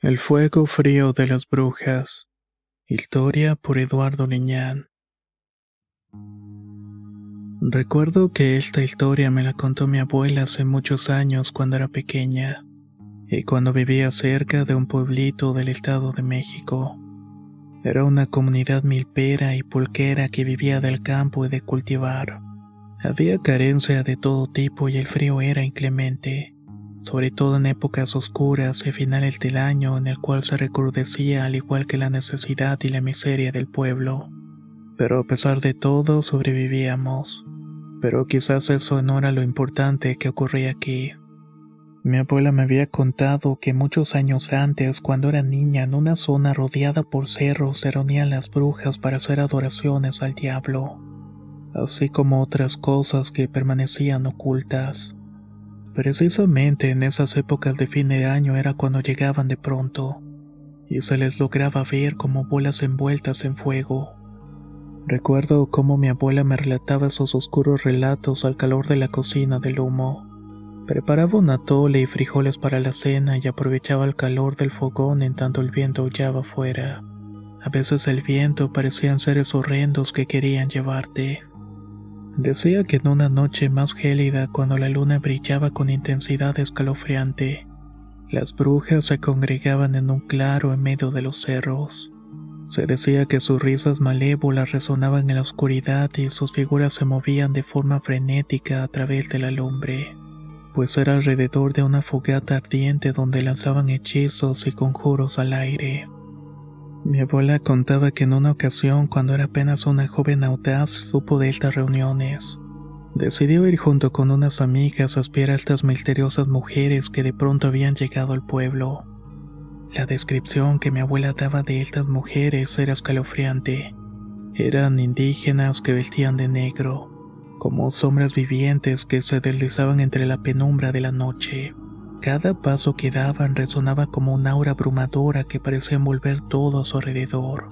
El fuego frío de las brujas. Historia por Eduardo Liñán. Recuerdo que esta historia me la contó mi abuela hace muchos años cuando era pequeña y cuando vivía cerca de un pueblito del Estado de México. Era una comunidad milpera y pulquera que vivía del campo y de cultivar. Había carencia de todo tipo y el frío era inclemente, sobre todo en épocas oscuras y finales del año en el cual se recrudecía al igual que la necesidad y la miseria del pueblo. Pero a pesar de todo sobrevivíamos. Pero quizás eso no era lo importante que ocurría aquí. Mi abuela me había contado que muchos años antes, cuando era niña, en una zona rodeada por cerros se reunían las brujas para hacer adoraciones al diablo, así como otras cosas que permanecían ocultas. Precisamente en esas épocas de fin de año era cuando llegaban de pronto, y se les lograba ver como bolas envueltas en fuego. Recuerdo cómo mi abuela me relataba esos oscuros relatos al calor de la cocina del humo. Preparaba un atole y frijoles para la cena y aprovechaba el calor del fogón en tanto el viento aullaba afuera. A veces el viento parecían seres horrendos que querían llevarte. Decía que en una noche más gélida, cuando la luna brillaba con intensidad escalofriante, las brujas se congregaban en un claro en medio de los cerros. Se decía que sus risas malévolas resonaban en la oscuridad y sus figuras se movían de forma frenética a través de la lumbre, pues era alrededor de una fogata ardiente donde lanzaban hechizos y conjuros al aire. Mi abuela contaba que en una ocasión, cuando era apenas una joven audaz, supo de estas reuniones. Decidió ir junto con unas amigas a espiar a estas misteriosas mujeres que de pronto habían llegado al pueblo. La descripción que mi abuela daba de estas mujeres era escalofriante. Eran indígenas que vestían de negro, como sombras vivientes que se deslizaban entre la penumbra de la noche. Cada paso que daban resonaba como una aura abrumadora que parecía envolver todo a su alrededor.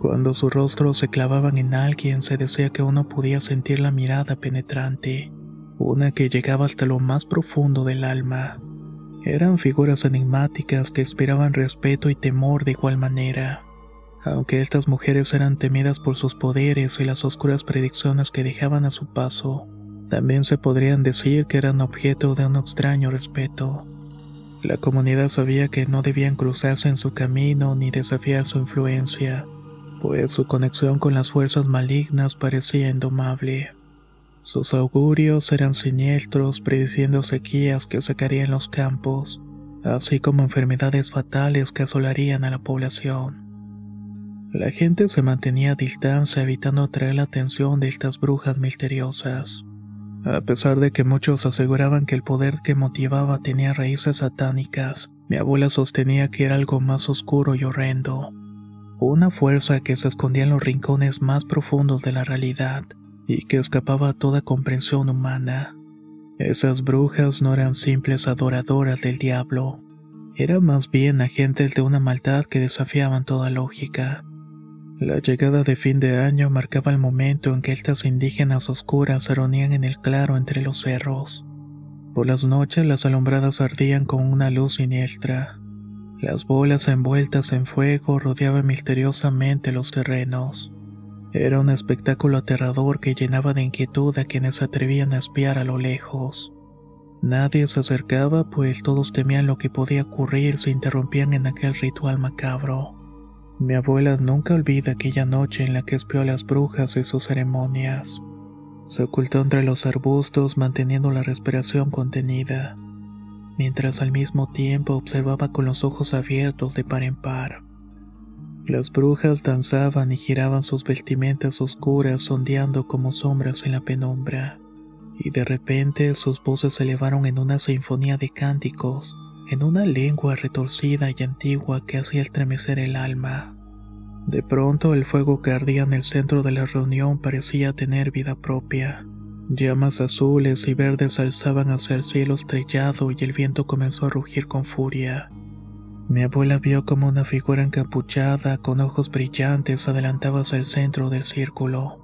Cuando sus rostros se clavaban en alguien se decía que uno podía sentir la mirada penetrante, una que llegaba hasta lo más profundo del alma. Eran figuras enigmáticas que inspiraban respeto y temor de igual manera. Aunque estas mujeres eran temidas por sus poderes y las oscuras predicciones que dejaban a su paso, también se podrían decir que eran objeto de un extraño respeto. La comunidad sabía que no debían cruzarse en su camino ni desafiar su influencia, pues su conexión con las fuerzas malignas parecía indomable. Sus augurios eran siniestros, prediciendo sequías que sacarían los campos, así como enfermedades fatales que asolarían a la población. La gente se mantenía a distancia evitando atraer la atención de estas brujas misteriosas. A pesar de que muchos aseguraban que el poder que motivaba tenía raíces satánicas, mi abuela sostenía que era algo más oscuro y horrendo. Una fuerza que se escondía en los rincones más profundos de la realidad y que escapaba a toda comprensión humana. Esas brujas no eran simples adoradoras del diablo, eran más bien agentes de una maldad que desafiaban toda lógica. La llegada de fin de año marcaba el momento en que estas indígenas oscuras se reunían en el claro entre los cerros. Por las noches las alumbradas ardían con una luz siniestra. Las bolas envueltas en fuego rodeaban misteriosamente los terrenos. Era un espectáculo aterrador que llenaba de inquietud a quienes atrevían a espiar a lo lejos. Nadie se acercaba, pues todos temían lo que podía ocurrir si interrumpían en aquel ritual macabro. Mi abuela nunca olvida aquella noche en la que espió a las brujas y sus ceremonias. Se ocultó entre los arbustos manteniendo la respiración contenida, mientras al mismo tiempo observaba con los ojos abiertos de par en par. Las brujas danzaban y giraban sus vestimentas oscuras ondeando como sombras en la penumbra. y de repente sus voces se elevaron en una sinfonía de cánticos, en una lengua retorcida y antigua que hacía estremecer el alma. De pronto el fuego que ardía en el centro de la reunión parecía tener vida propia. Llamas azules y verdes alzaban hacia el cielo estrellado y el viento comenzó a rugir con furia. Mi abuela vio como una figura encapuchada con ojos brillantes adelantaba hacia el centro del círculo.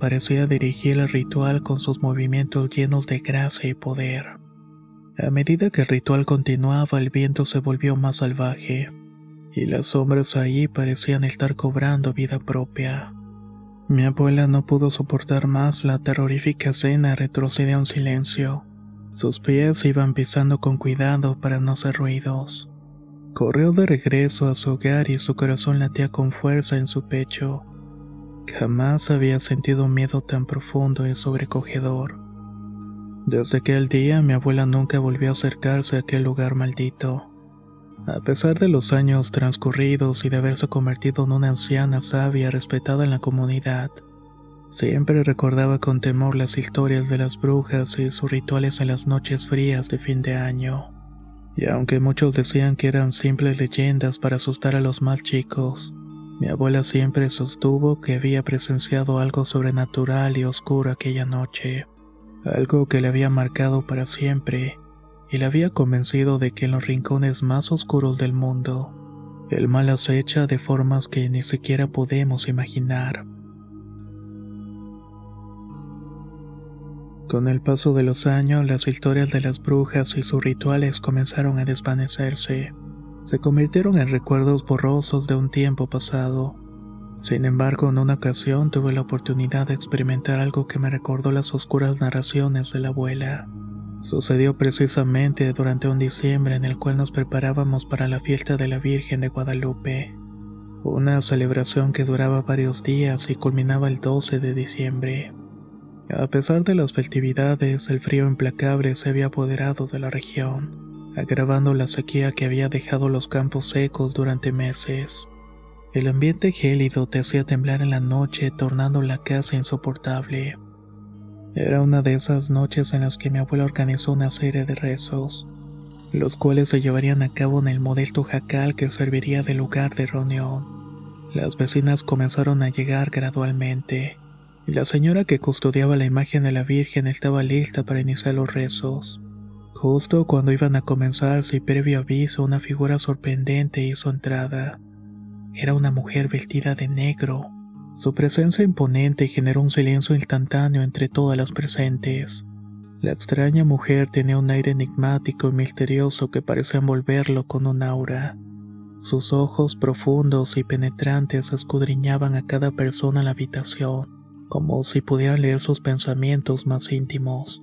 Parecía dirigir el ritual con sus movimientos llenos de gracia y poder. A medida que el ritual continuaba, el viento se volvió más salvaje y las sombras ahí parecían estar cobrando vida propia. Mi abuela no pudo soportar más la terrorífica escena retrocedió en silencio. Sus pies iban pisando con cuidado para no hacer ruidos. Corrió de regreso a su hogar y su corazón latía con fuerza en su pecho. Jamás había sentido miedo tan profundo y sobrecogedor. Desde aquel día mi abuela nunca volvió a acercarse a aquel lugar maldito. A pesar de los años transcurridos y de haberse convertido en una anciana sabia respetada en la comunidad, siempre recordaba con temor las historias de las brujas y sus rituales en las noches frías de fin de año. Y aunque muchos decían que eran simples leyendas para asustar a los más chicos, mi abuela siempre sostuvo que había presenciado algo sobrenatural y oscuro aquella noche, algo que le había marcado para siempre y le había convencido de que en los rincones más oscuros del mundo, el mal acecha de formas que ni siquiera podemos imaginar. Con el paso de los años, las historias de las brujas y sus rituales comenzaron a desvanecerse. Se convirtieron en recuerdos borrosos de un tiempo pasado. Sin embargo, en una ocasión tuve la oportunidad de experimentar algo que me recordó las oscuras narraciones de la abuela. Sucedió precisamente durante un diciembre en el cual nos preparábamos para la fiesta de la Virgen de Guadalupe, una celebración que duraba varios días y culminaba el 12 de diciembre. A pesar de las festividades, el frío implacable se había apoderado de la región, agravando la sequía que había dejado los campos secos durante meses. El ambiente gélido te hacía temblar en la noche, tornando la casa insoportable. Era una de esas noches en las que mi abuela organizó una serie de rezos, los cuales se llevarían a cabo en el modesto jacal que serviría de lugar de reunión. Las vecinas comenzaron a llegar gradualmente, y la señora que custodiaba la imagen de la Virgen estaba lista para iniciar los rezos. Justo cuando iban a comenzar, sin previo aviso, una figura sorprendente hizo entrada. Era una mujer vestida de negro, su presencia imponente generó un silencio instantáneo entre todas las presentes. La extraña mujer tenía un aire enigmático y misterioso que parecía envolverlo con un aura. Sus ojos profundos y penetrantes escudriñaban a cada persona en la habitación, como si pudieran leer sus pensamientos más íntimos.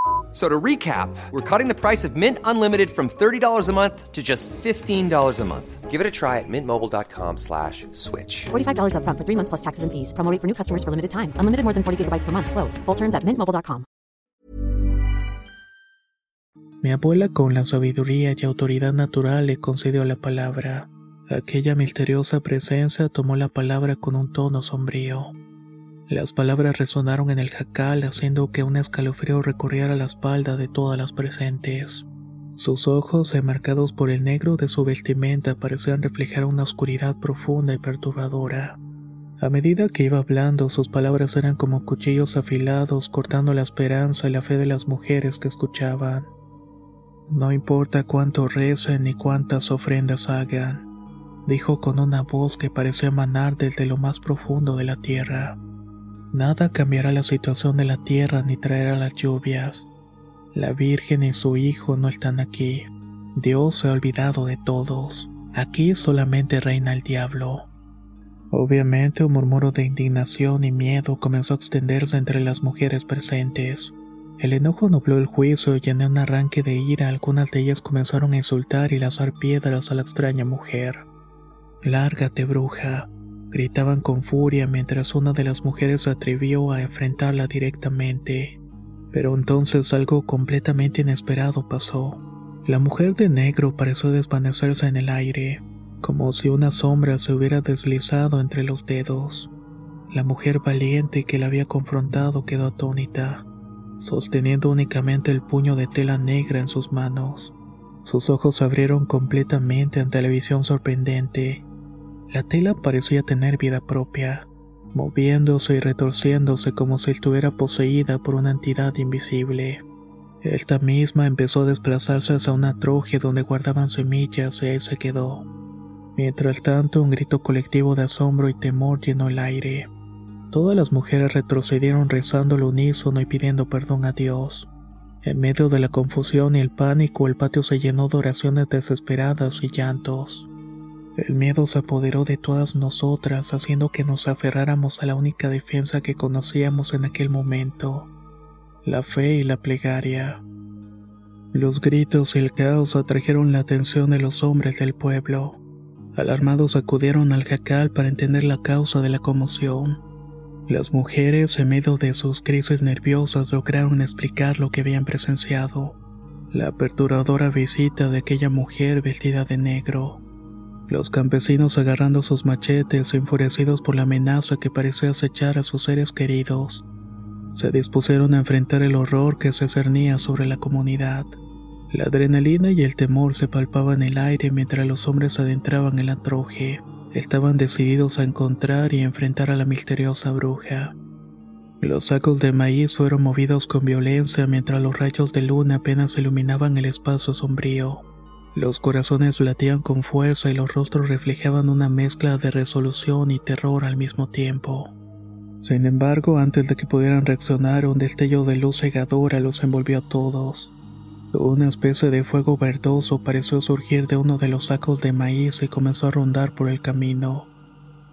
F- So to recap, we're cutting the price of Mint Unlimited from $30 a month to just $15 a month. Give it a try at mintmobile.com slash switch. $45 upfront for three months plus taxes and fees. Promo for new customers for limited time. Unlimited more than 40 gigabytes per month. Slows. Full terms at mintmobile.com. Mi abuela con la sabiduría y autoridad natural le concedió la palabra. Aquella misteriosa presencia tomó la palabra con un tono sombrío. Las palabras resonaron en el jacal haciendo que un escalofrío recorriera la espalda de todas las presentes. Sus ojos, enmarcados por el negro de su vestimenta, parecían reflejar una oscuridad profunda y perturbadora. A medida que iba hablando, sus palabras eran como cuchillos afilados cortando la esperanza y la fe de las mujeres que escuchaban. No importa cuánto recen ni cuántas ofrendas hagan, dijo con una voz que parecía emanar desde lo más profundo de la tierra. Nada cambiará la situación de la tierra ni traerá las lluvias. La Virgen y su Hijo no están aquí. Dios se ha olvidado de todos. Aquí solamente reina el diablo. Obviamente un murmuro de indignación y miedo comenzó a extenderse entre las mujeres presentes. El enojo nubló el juicio y en un arranque de ira algunas de ellas comenzaron a insultar y lanzar piedras a la extraña mujer. Lárgate, bruja, gritaban con furia mientras una de las mujeres se atrevió a enfrentarla directamente. Pero entonces algo completamente inesperado pasó. La mujer de negro pareció desvanecerse en el aire como si una sombra se hubiera deslizado entre los dedos. La mujer valiente que la había confrontado quedó atónita, sosteniendo únicamente el puño de tela negra en sus manos. Sus ojos se abrieron completamente ante la visión sorprendente. La tela parecía tener vida propia, moviéndose y retorciéndose como si estuviera poseída por una entidad invisible. Esta misma empezó a desplazarse hacia una troje donde guardaban semillas y ahí se quedó. Mientras tanto, un grito colectivo de asombro y temor llenó el aire. Todas las mujeres retrocedieron rezando al unísono y pidiendo perdón a Dios. En medio de la confusión y el pánico, el patio se llenó de oraciones desesperadas y llantos. El miedo se apoderó de todas nosotras, haciendo que nos aferráramos a la única defensa que conocíamos en aquel momento, la fe y la plegaria. Los gritos y el caos atrajeron la atención de los hombres del pueblo. Alarmados acudieron al jacal para entender la causa de la conmoción. Las mujeres, en medio de sus crisis nerviosas, lograron explicar lo que habían presenciado. La perturbadora visita de aquella mujer vestida de negro. Los campesinos agarrando sus machetes, enfurecidos por la amenaza que parecía acechar a sus seres queridos, se dispusieron a enfrentar el horror que se cernía sobre la comunidad. La adrenalina y el temor se palpaban en el aire mientras los hombres adentraban en la troje. Estaban decididos a encontrar y enfrentar a la misteriosa bruja. Los sacos de maíz fueron movidos con violencia mientras los rayos de luna apenas iluminaban el espacio sombrío. Los corazones latían con fuerza y los rostros reflejaban una mezcla de resolución y terror al mismo tiempo. Sin embargo, antes de que pudieran reaccionar, un destello de luz cegadora los envolvió a todos. Una especie de fuego verdoso pareció surgir de uno de los sacos de maíz y comenzó a rondar por el camino.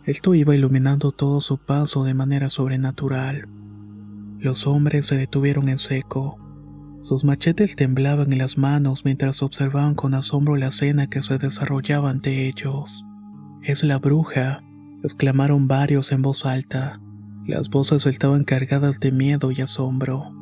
Esto iba iluminando todo su paso de manera sobrenatural. Los hombres se detuvieron en seco. Sus machetes temblaban en las manos mientras observaban con asombro la escena que se desarrollaba ante ellos. Es la bruja, exclamaron varios en voz alta. Las voces estaban cargadas de miedo y asombro.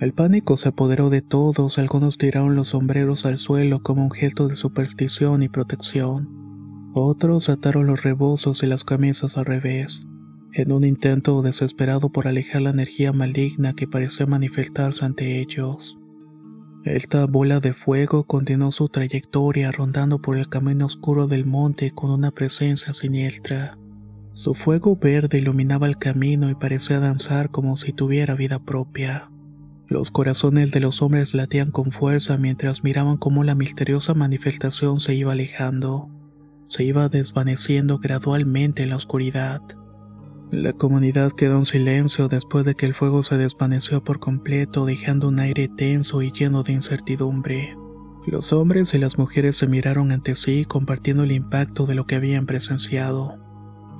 El pánico se apoderó de todos, algunos tiraron los sombreros al suelo como un gesto de superstición y protección. Otros ataron los rebozos y las camisas al revés, en un intento desesperado por alejar la energía maligna que parecía manifestarse ante ellos. Esta bola de fuego continuó su trayectoria rondando por el camino oscuro del monte con una presencia siniestra. Su fuego verde iluminaba el camino y parecía danzar como si tuviera vida propia. Los corazones de los hombres latían con fuerza mientras miraban cómo la misteriosa manifestación se iba alejando, se iba desvaneciendo gradualmente en la oscuridad. La comunidad quedó en silencio después de que el fuego se desvaneció por completo, dejando un aire tenso y lleno de incertidumbre. Los hombres y las mujeres se miraron ante sí compartiendo el impacto de lo que habían presenciado.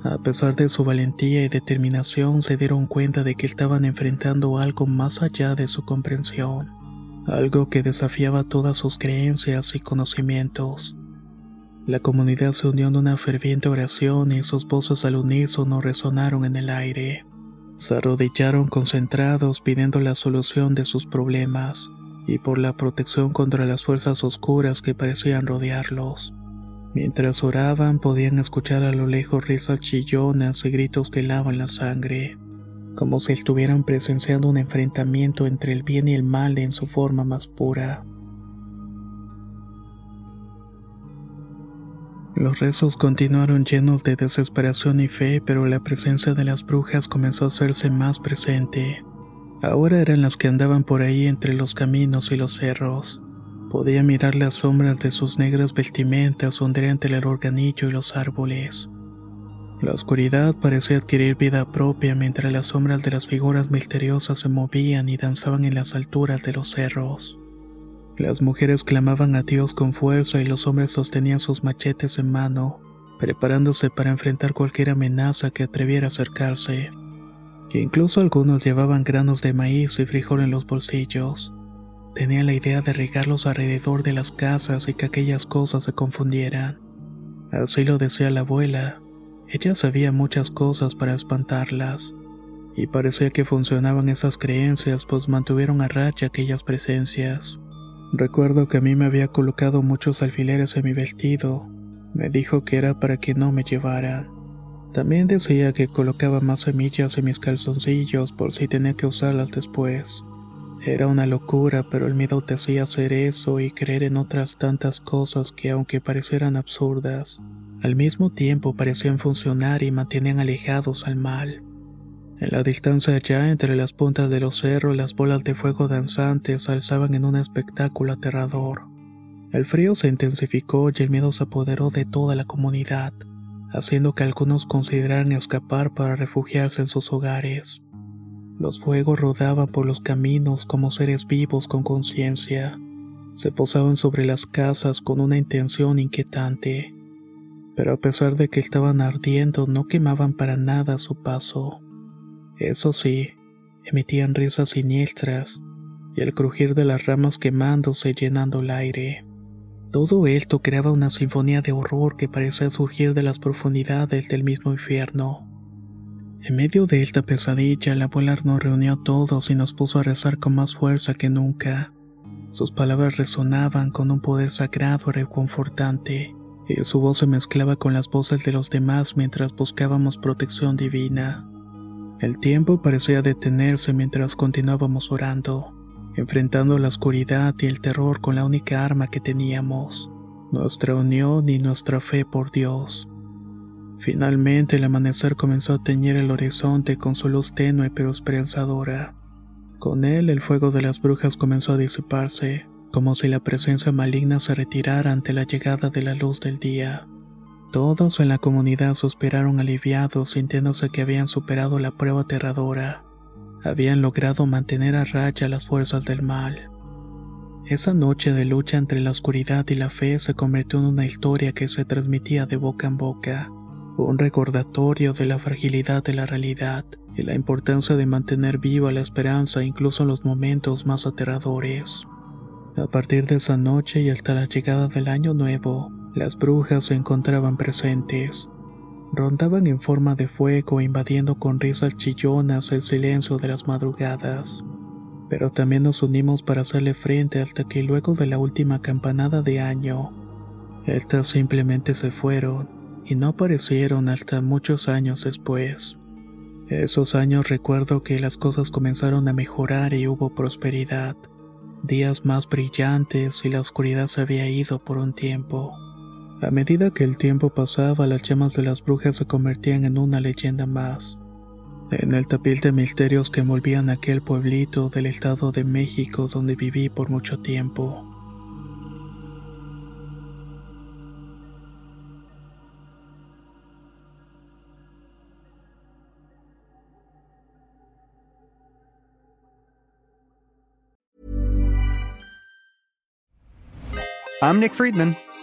A pesar de su valentía y determinación, se dieron cuenta de que estaban enfrentando algo más allá de su comprensión, algo que desafiaba todas sus creencias y conocimientos. La comunidad se unió en una ferviente oración y sus voces al unísono resonaron en el aire. Se arrodillaron concentrados pidiendo la solución de sus problemas y por la protección contra las fuerzas oscuras que parecían rodearlos. Mientras oraban podían escuchar a lo lejos risas chillonas y gritos que lavan la sangre. como si estuvieran presenciando un enfrentamiento entre el bien y el mal en su forma más pura. Los rezos continuaron llenos de desesperación y fe, pero la presencia de las brujas comenzó a hacerse más presente. Ahora eran las que andaban por ahí entre los caminos y los cerros. Podía mirar las sombras de sus negras vestimentas ondear entre el organillo y los árboles. La oscuridad parecía adquirir vida propia mientras las sombras de las figuras misteriosas se movían y danzaban en las alturas de los cerros. Las mujeres clamaban a Dios con fuerza y los hombres sostenían sus machetes en mano, preparándose para enfrentar cualquier amenaza que atreviera a acercarse. E incluso algunos llevaban granos de maíz y frijol en los bolsillos. Tenían la idea de regarlos alrededor de las casas y que aquellas cosas se confundieran. Así lo decía la abuela. Ella sabía muchas cosas para espantarlas. Y parecía que funcionaban esas creencias, pues mantuvieron a raya aquellas presencias. Recuerdo que a mí me había colocado muchos alfileres en mi vestido. Me dijo que era para que no me llevaran. También decía que colocaba más semillas en mis calzoncillos por si tenía que usarlas después. Era una locura, pero el miedo te hacía hacer eso y creer en otras tantas cosas que aunque parecieran absurdas, al mismo tiempo parecían funcionar y mantenían alejados al mal. En la distancia allá, entre las puntas de los cerros, las bolas de fuego danzantes alzaban en un espectáculo aterrador. El frío se intensificó y el miedo se apoderó de toda la comunidad, haciendo que algunos consideraran escapar para refugiarse en sus hogares. Los fuegos rodaban por los caminos como seres vivos con conciencia. Se posaban sobre las casas con una intención inquietante. Pero a pesar de que estaban ardiendo, no quemaban para nada su paso. Eso sí, emitían risas siniestras y el crujir de las ramas quemándose llenando el aire. Todo esto creaba una sinfonía de horror que parecía surgir de las profundidades del mismo infierno. En medio de esta pesadilla, la abuela nos reunió a todos y nos puso a rezar con más fuerza que nunca. Sus palabras resonaban con un poder sagrado y reconfortante, y su voz se mezclaba con las voces de los demás mientras buscábamos protección divina. El tiempo parecía detenerse mientras continuábamos orando, enfrentando la oscuridad y el terror con la única arma que teníamos, nuestra unión y nuestra fe por Dios. Finalmente el amanecer comenzó a teñir el horizonte con su luz tenue pero esperanzadora. Con él el fuego de las brujas comenzó a disiparse, como si la presencia maligna se retirara ante la llegada de la luz del día. Todos en la comunidad suspiraron aliviados sintiéndose que habían superado la prueba aterradora. Habían logrado mantener a raya las fuerzas del mal. Esa noche de lucha entre la oscuridad y la fe se convirtió en una historia que se transmitía de boca en boca, un recordatorio de la fragilidad de la realidad y la importancia de mantener viva la esperanza incluso en los momentos más aterradores. A partir de esa noche y hasta la llegada del año nuevo, las brujas se encontraban presentes. Rondaban en forma de fuego invadiendo con risas chillonas el silencio de las madrugadas. Pero también nos unimos para hacerle frente hasta que luego de la última campanada de año, estas simplemente se fueron y no aparecieron hasta muchos años después. Esos años recuerdo que las cosas comenzaron a mejorar y hubo prosperidad, días más brillantes y la oscuridad se había ido por un tiempo. A medida que el tiempo pasaba, las llamas de las brujas se convertían en una leyenda más. En el tapil de misterios que envolvían aquel pueblito del estado de México donde viví por mucho tiempo. I'm Nick Friedman.